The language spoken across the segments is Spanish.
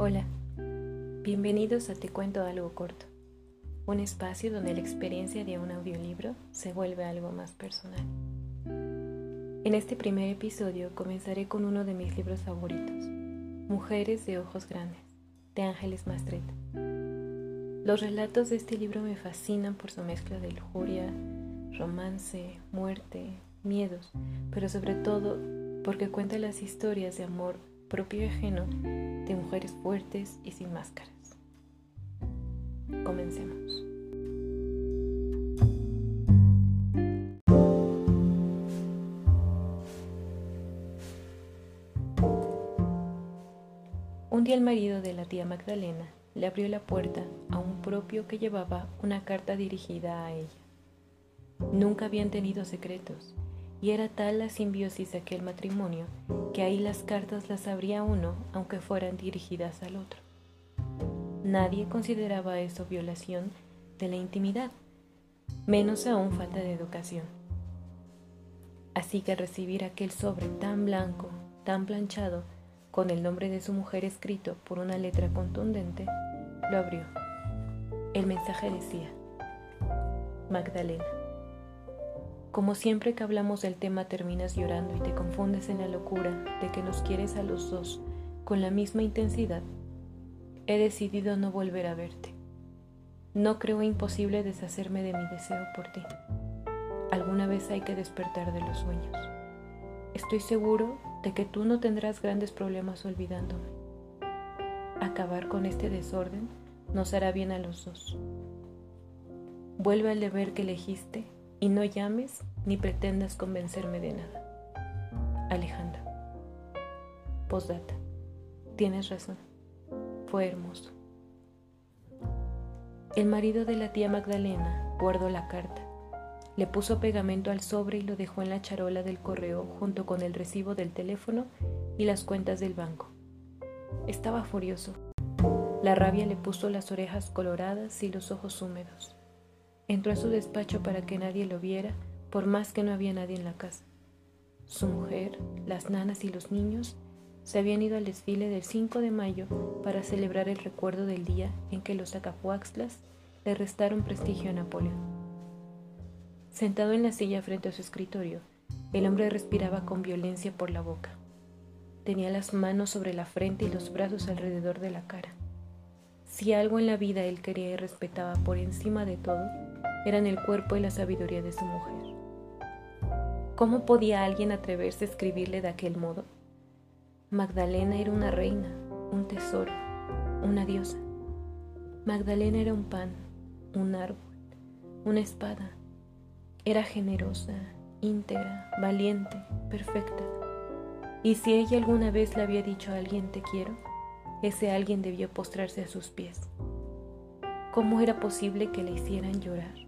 Hola, bienvenidos a Te Cuento Algo Corto, un espacio donde la experiencia de un audiolibro se vuelve algo más personal. En este primer episodio comenzaré con uno de mis libros favoritos, Mujeres de Ojos Grandes, de Ángeles Mastret. Los relatos de este libro me fascinan por su mezcla de lujuria, romance, muerte, miedos, pero sobre todo porque cuenta las historias de amor propio ajeno de mujeres fuertes y sin máscaras. Comencemos. Un día el marido de la tía Magdalena le abrió la puerta a un propio que llevaba una carta dirigida a ella. Nunca habían tenido secretos y era tal la simbiosis de aquel matrimonio que ahí las cartas las abría uno aunque fueran dirigidas al otro. Nadie consideraba eso violación de la intimidad, menos aún falta de educación. Así que recibir aquel sobre tan blanco, tan planchado, con el nombre de su mujer escrito por una letra contundente, lo abrió. El mensaje decía, Magdalena. Como siempre que hablamos del tema terminas llorando y te confundes en la locura de que nos quieres a los dos con la misma intensidad, he decidido no volver a verte. No creo imposible deshacerme de mi deseo por ti. Alguna vez hay que despertar de los sueños. Estoy seguro de que tú no tendrás grandes problemas olvidándome. Acabar con este desorden nos hará bien a los dos. Vuelve al deber que elegiste y no llames ni pretendas convencerme de nada. Alejandra. Postdata. Tienes razón. Fue hermoso. El marido de la tía Magdalena guardó la carta. Le puso pegamento al sobre y lo dejó en la charola del correo junto con el recibo del teléfono y las cuentas del banco. Estaba furioso. La rabia le puso las orejas coloradas y los ojos húmedos. Entró a su despacho para que nadie lo viera, por más que no había nadie en la casa. Su mujer, las nanas y los niños se habían ido al desfile del 5 de mayo para celebrar el recuerdo del día en que los acapuaxlas le restaron prestigio a Napoleón. Sentado en la silla frente a su escritorio, el hombre respiraba con violencia por la boca. Tenía las manos sobre la frente y los brazos alrededor de la cara. Si algo en la vida él quería y respetaba por encima de todo, eran el cuerpo y la sabiduría de su mujer. ¿Cómo podía alguien atreverse a escribirle de aquel modo? Magdalena era una reina, un tesoro, una diosa. Magdalena era un pan, un árbol, una espada. Era generosa, íntegra, valiente, perfecta. Y si ella alguna vez le había dicho a alguien te quiero, ese alguien debió postrarse a sus pies. ¿Cómo era posible que le hicieran llorar?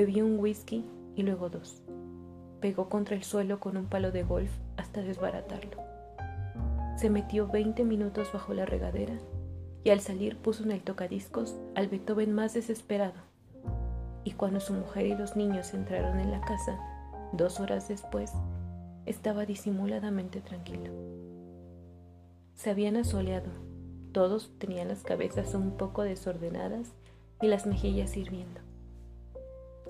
Bebió un whisky y luego dos. Pegó contra el suelo con un palo de golf hasta desbaratarlo. Se metió 20 minutos bajo la regadera y al salir puso en el tocadiscos al Beethoven más desesperado. Y cuando su mujer y los niños entraron en la casa, dos horas después, estaba disimuladamente tranquilo. Se habían asoleado, todos tenían las cabezas un poco desordenadas y las mejillas hirviendo.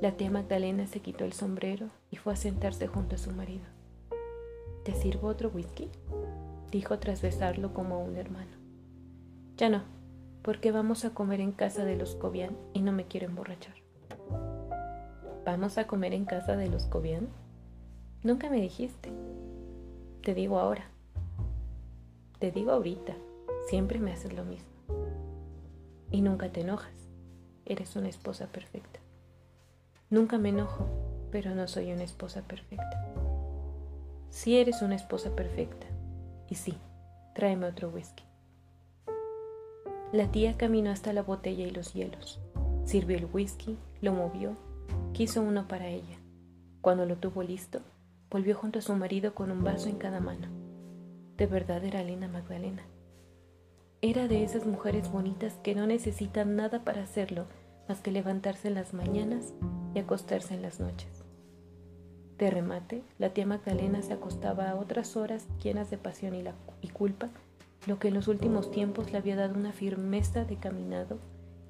La tía Magdalena se quitó el sombrero y fue a sentarse junto a su marido. ¿Te sirvo otro whisky? dijo tras besarlo como a un hermano. Ya no, porque vamos a comer en casa de los Cobian y no me quiero emborrachar. ¿Vamos a comer en casa de los Cobian? Nunca me dijiste. Te digo ahora. Te digo ahorita. Siempre me haces lo mismo. Y nunca te enojas. Eres una esposa perfecta. Nunca me enojo, pero no soy una esposa perfecta. Sí eres una esposa perfecta. Y sí, tráeme otro whisky. La tía caminó hasta la botella y los hielos. Sirvió el whisky, lo movió, quiso uno para ella. Cuando lo tuvo listo, volvió junto a su marido con un vaso en cada mano. De verdad era Lina Magdalena. Era de esas mujeres bonitas que no necesitan nada para hacerlo más que levantarse en las mañanas y acostarse en las noches. De remate, la tía Magdalena se acostaba a otras horas llenas de pasión y, culpa lo que en los últimos tiempos le había dado una firmeza de caminado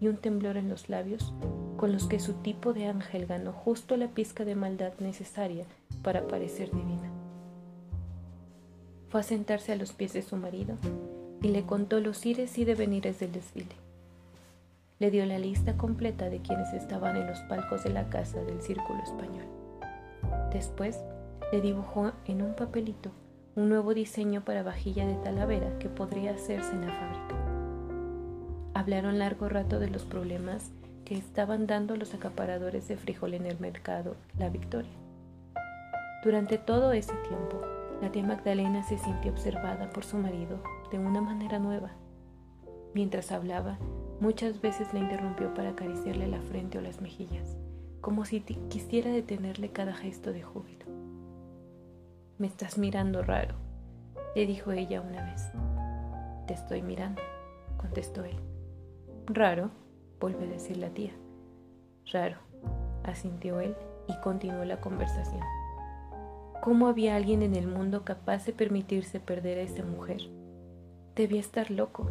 y un temblor en los labios, con los que su tipo de ángel ganó justo la pizca de maldad necesaria para parecer divina. Fue a sentarse a los pies de su marido y le contó los ires y devenires del desfile. Le dio la lista completa de quienes estaban en los palcos de la casa del Círculo Español. Después le dibujó en un papelito un nuevo diseño para vajilla de talavera que podría hacerse en la fábrica. Hablaron largo rato de los problemas que estaban dando los acaparadores de frijol en el mercado La Victoria. Durante todo ese tiempo, la tía Magdalena se sintió observada por su marido de una manera nueva. Mientras hablaba, muchas veces la interrumpió para acariciarle la frente o las mejillas, como si quisiera detenerle cada gesto de júbilo. Me estás mirando raro, le dijo ella una vez. Te estoy mirando, contestó él. Raro, volvió a decir la tía. Raro, asintió él y continuó la conversación. ¿Cómo había alguien en el mundo capaz de permitirse perder a esa mujer? Debía estar loco.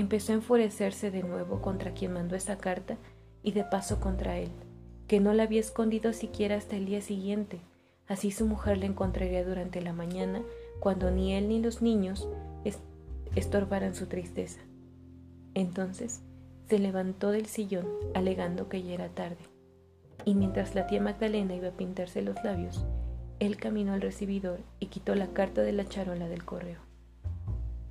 Empezó a enfurecerse de nuevo contra quien mandó esa carta y de paso contra él, que no la había escondido siquiera hasta el día siguiente, Así su mujer le encontraría durante la mañana cuando ni él ni los niños estorbaran su tristeza. Entonces se levantó del sillón alegando que ya era tarde, y mientras la tía Magdalena iba a pintarse los labios, él caminó al recibidor y quitó la carta de la charola del correo.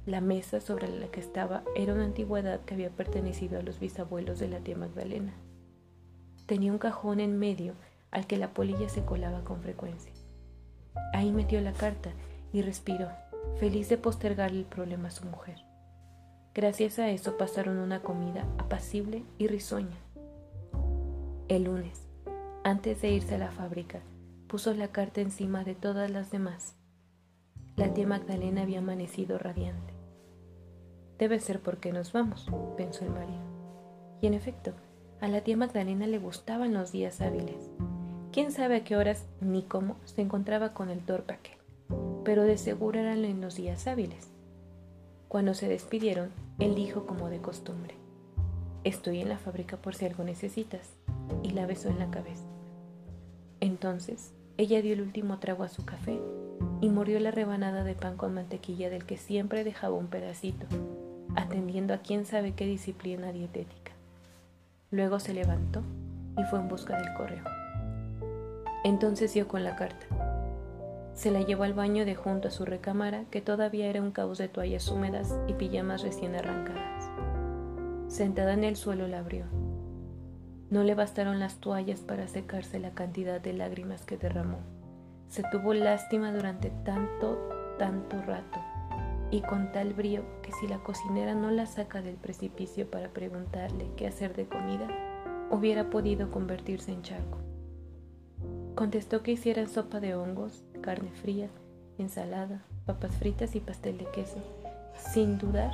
La mesa sobre la que estaba era una antigüedad que había pertenecido a los bisabuelos de la tía Magdalena. Tenía un cajón en medio al que la polilla se colaba con frecuencia. Ahí metió la carta y respiró, feliz de postergar el problema a su mujer. Gracias a eso pasaron una comida apacible y risueña. El lunes, antes de irse a la fábrica, puso la carta encima de todas las demás. La tía Magdalena había amanecido radiante. Debe ser porque nos vamos, pensó el marido. Y en efecto, a la tía Magdalena le gustaban los días hábiles. Quién sabe a qué horas ni cómo se encontraba con el torpe aquel, pero de seguro eran en los días hábiles. Cuando se despidieron, él dijo como de costumbre, Estoy en la fábrica por si algo necesitas, y la besó en la cabeza. Entonces, ella dio el último trago a su café y mordió la rebanada de pan con mantequilla del que siempre dejaba un pedacito, atendiendo a quién sabe qué disciplina dietética. Luego se levantó y fue en busca del correo. Entonces dio con la carta. Se la llevó al baño de junto a su recámara, que todavía era un caos de toallas húmedas y pijamas recién arrancadas. Sentada en el suelo la abrió. No le bastaron las toallas para secarse la cantidad de lágrimas que derramó. Se tuvo lástima durante tanto, tanto rato, y con tal brío que si la cocinera no la saca del precipicio para preguntarle qué hacer de comida, hubiera podido convertirse en charco. Contestó que hicieran sopa de hongos, carne fría, ensalada, papas fritas y pastel de queso, sin dudar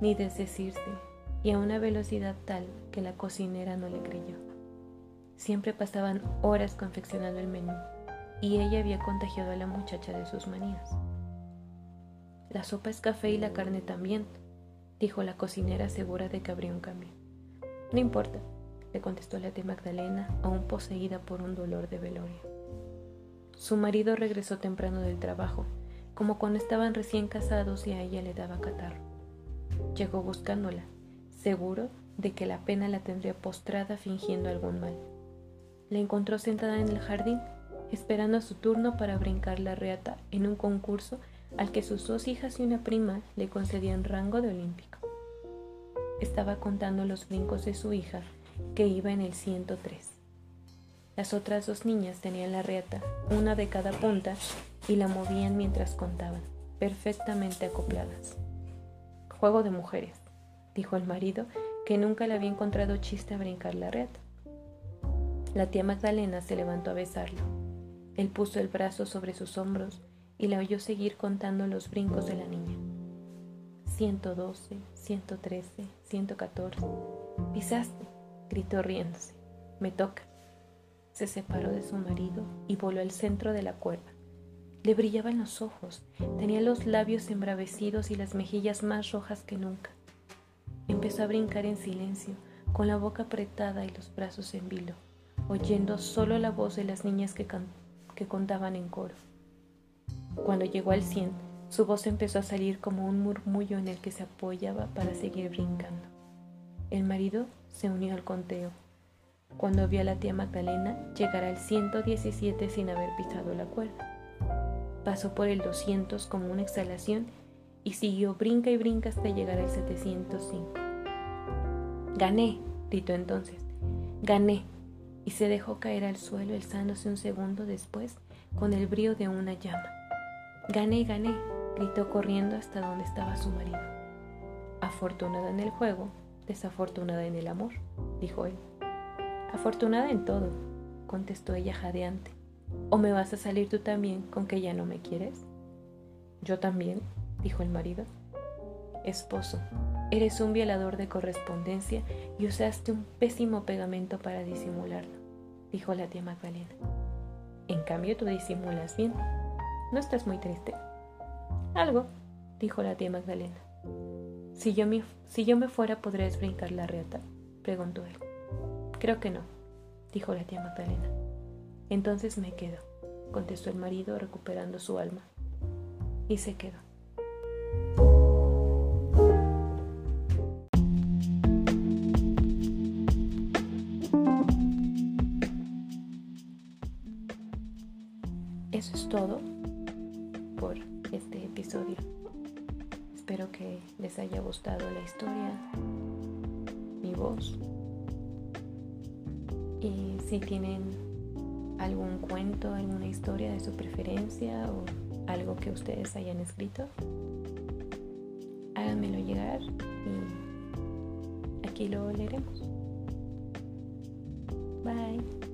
ni desdecirse, y a una velocidad tal que la cocinera no le creyó. Siempre pasaban horas confeccionando el menú, y ella había contagiado a la muchacha de sus manías. La sopa es café y la carne también, dijo la cocinera segura de que habría un cambio. No importa, le contestó la tía Magdalena, aún poseída por un dolor de velorio. Su marido regresó temprano del trabajo, como cuando estaban recién casados y a ella le daba catarro. Llegó buscándola, seguro de que la pena la tendría postrada fingiendo algún mal. La encontró sentada en el jardín, esperando a su turno para brincar la reata en un concurso al que sus dos hijas y una prima le concedían rango de olímpico. Estaba contando los brincos de su hija que iba en el 103. Las otras dos niñas tenían la reata, una de cada punta, y la movían mientras contaban, perfectamente acopladas. Juego de mujeres, dijo el marido, que nunca le había encontrado chiste a brincar la reata. La tía Magdalena se levantó a besarlo. Él puso el brazo sobre sus hombros y la oyó seguir contando los brincos de la niña. 112, 113, 114. Pisaste, gritó riéndose. Me toca. Se separó de su marido y voló al centro de la cuerda. Le brillaban los ojos, tenía los labios embravecidos y las mejillas más rojas que nunca. Empezó a brincar en silencio, con la boca apretada y los brazos en vilo, oyendo solo la voz de las niñas que, que contaban en coro. Cuando llegó al cien, su voz empezó a salir como un murmullo en el que se apoyaba para seguir brincando. El marido se unió al conteo. Cuando vio a la tía Magdalena llegar al 117 sin haber pisado la cuerda. Pasó por el 200 como una exhalación y siguió brinca y brinca hasta llegar al 705. Gané, gritó entonces. Gané. Y se dejó caer al suelo, alzándose un segundo después con el brío de una llama. Gané, gané, gritó corriendo hasta donde estaba su marido. Afortunada en el juego, desafortunada en el amor, dijo él. Afortunada en todo, contestó ella jadeante. ¿O me vas a salir tú también con que ya no me quieres? Yo también, dijo el marido. Esposo, eres un violador de correspondencia y usaste un pésimo pegamento para disimularlo, dijo la tía Magdalena. En cambio tú disimulas bien. ¿No estás muy triste? Algo, dijo la tía Magdalena. Si yo, me, si yo me fuera, ¿podrías brincar la reata? preguntó él. Creo que no, dijo la tía Magdalena. Entonces me quedo, contestó el marido recuperando su alma. Y se quedó. Eso es todo episodio. Espero que les haya gustado la historia, mi voz. Y si tienen algún cuento, alguna historia de su preferencia o algo que ustedes hayan escrito, háganmelo llegar y aquí lo leeremos. Bye.